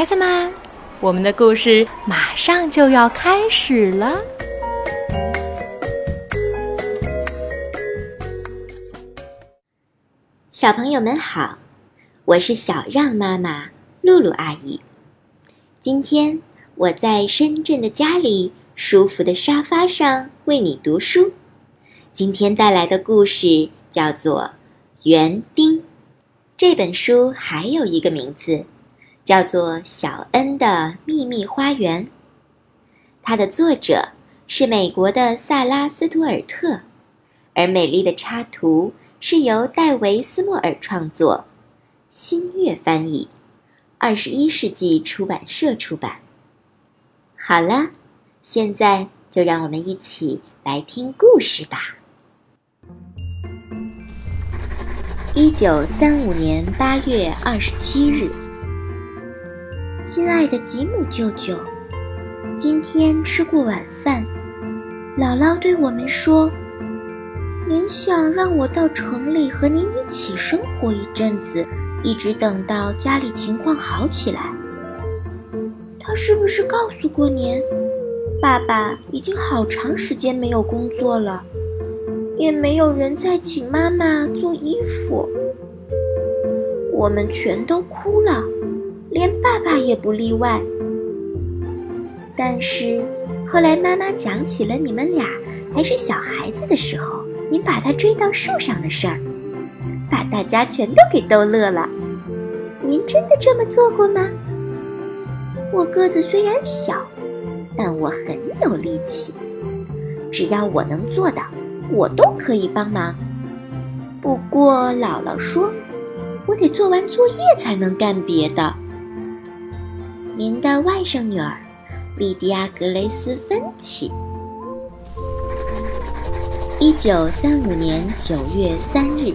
孩子们，我们的故事马上就要开始了。小朋友们好，我是小让妈妈露露阿姨。今天我在深圳的家里舒服的沙发上为你读书。今天带来的故事叫做《园丁》。这本书还有一个名字，叫做《小恩的秘密花园》。它的作者是美国的萨拉·斯图尔特，而美丽的插图是由戴维·斯莫尔创作，新月翻译，二十一世纪出版社出版。好了，现在就让我们一起来听故事吧。一九三五年八月二十七日，亲爱的吉姆舅舅，今天吃过晚饭，姥姥对我们说：“您想让我到城里和您一起生活一阵子，一直等到家里情况好起来。”他是不是告诉过您，爸爸已经好长时间没有工作了？也没有人再请妈妈做衣服，我们全都哭了，连爸爸也不例外。但是后来妈妈讲起了你们俩还是小孩子的时候，您把他追到树上的事儿，把大家全都给逗乐了。您真的这么做过吗？我个子虽然小，但我很有力气，只要我能做到。我都可以帮忙，不过姥姥说，我得做完作业才能干别的。您的外甥女儿，莉迪亚·格雷斯·芬奇，一九三五年九月三日。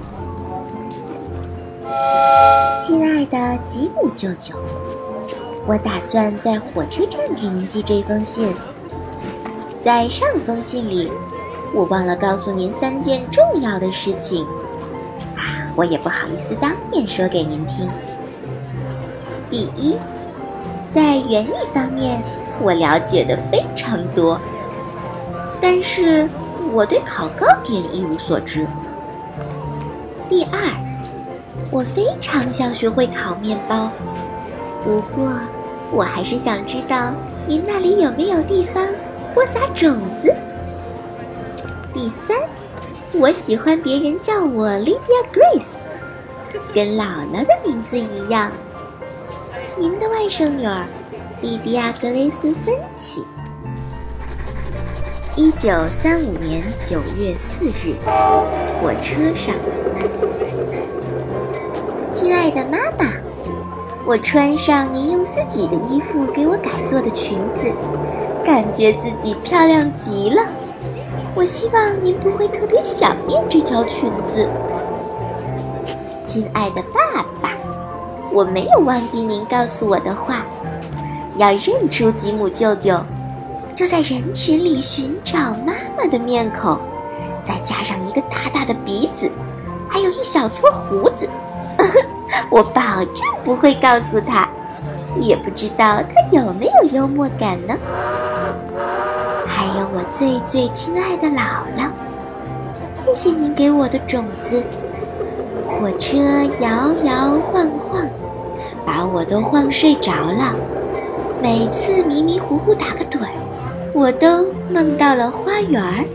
亲爱的吉姆舅舅，我打算在火车站给您寄这封信，在上封信里。我忘了告诉您三件重要的事情，啊，我也不好意思当面说给您听。第一，在园艺方面，我了解的非常多，但是我对烤糕点一无所知。第二，我非常想学会烤面包，不过我还是想知道您那里有没有地方播撒种子。第三，我喜欢别人叫我 Lydia Grace，跟姥姥的名字一样。您的外甥女儿，莉迪亚·格雷斯·芬奇。一九三五年九月四日，火车上，亲爱的妈妈，我穿上您用自己的衣服给我改做的裙子，感觉自己漂亮极了。我希望您不会特别想念这条裙子，亲爱的爸爸。我没有忘记您告诉我的话，要认出吉姆舅舅，就在人群里寻找妈妈的面孔，再加上一个大大的鼻子，还有一小撮胡子。我保证不会告诉他，也不知道他有没有幽默感呢。还有我最最亲爱的姥姥，谢谢您给我的种子。火车摇摇晃晃，把我都晃睡着了。每次迷迷糊糊打个盹，我都梦到了花园儿。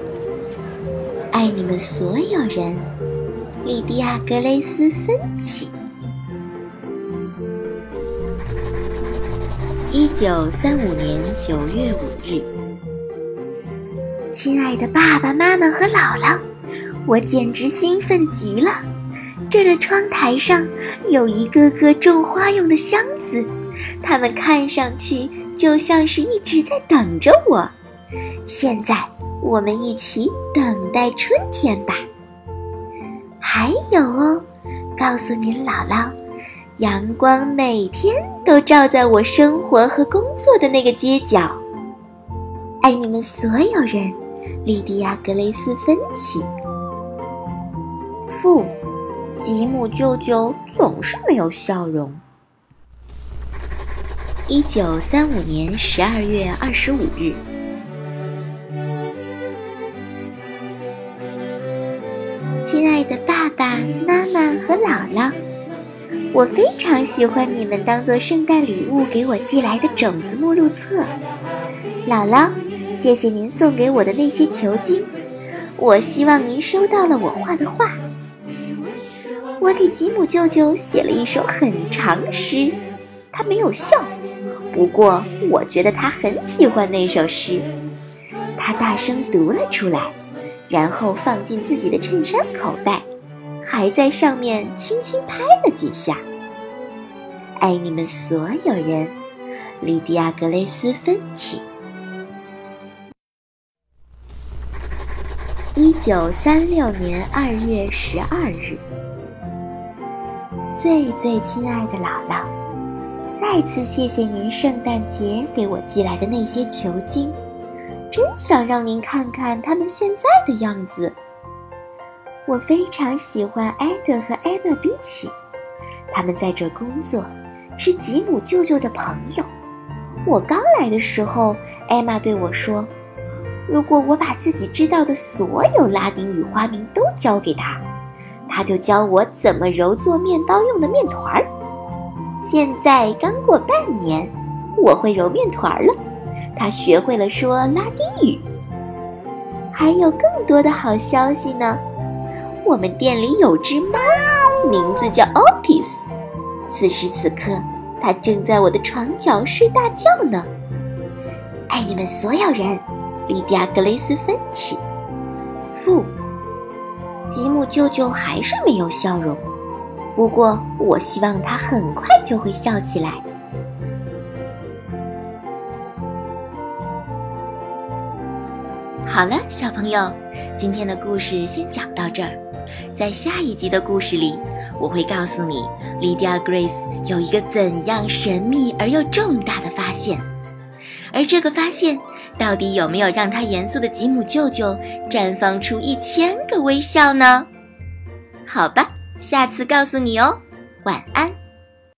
爱你们所有人，莉迪亚·格雷斯·芬奇。一九三五年九月五日。亲爱的爸爸妈妈和姥姥，我简直兴奋极了！这儿的窗台上有一个个种花用的箱子，它们看上去就像是一直在等着我。现在我们一起等待春天吧。还有哦，告诉您姥姥，阳光每天都照在我生活和工作的那个街角。爱你们所有人。莉迪亚·格雷斯·芬奇。父，吉姆舅舅总是没有笑容。一九三五年十二月二十五日，亲爱的爸爸妈妈和姥姥，我非常喜欢你们当做圣诞礼物给我寄来的种子目录册。姥姥，谢谢您送给我的那些球茎，我希望您收到了我画的画。我给吉姆舅舅写了一首很长的诗，他没有笑。不过，我觉得他很喜欢那首诗，他大声读了出来，然后放进自己的衬衫口袋，还在上面轻轻拍了几下。爱你们所有人，莉迪亚·格雷斯·芬奇。一九三六年二月十二日，最最亲爱的姥姥。再次谢谢您圣诞节给我寄来的那些球茎，真想让您看看它们现在的样子。我非常喜欢艾德和艾玛比奇，他们在这工作，是吉姆舅舅的朋友。我刚来的时候，艾玛对我说：“如果我把自己知道的所有拉丁语花名都教给他，他就教我怎么揉做面包用的面团儿。”现在刚过半年，我会揉面团儿了。他学会了说拉丁语。还有更多的好消息呢！我们店里有只猫，名字叫 Otis。此时此刻，它正在我的床角睡大觉呢。爱你们所有人，莉迪亚·格雷斯·芬奇。父，吉姆舅舅还是没有笑容。不过，我希望他很快就会笑起来。好了，小朋友，今天的故事先讲到这儿。在下一集的故事里，我会告诉你，莉迪亚· Grace 有一个怎样神秘而又重大的发现，而这个发现到底有没有让他严肃的吉姆舅舅绽放出一千个微笑呢？好吧。下次告诉你哦，晚安。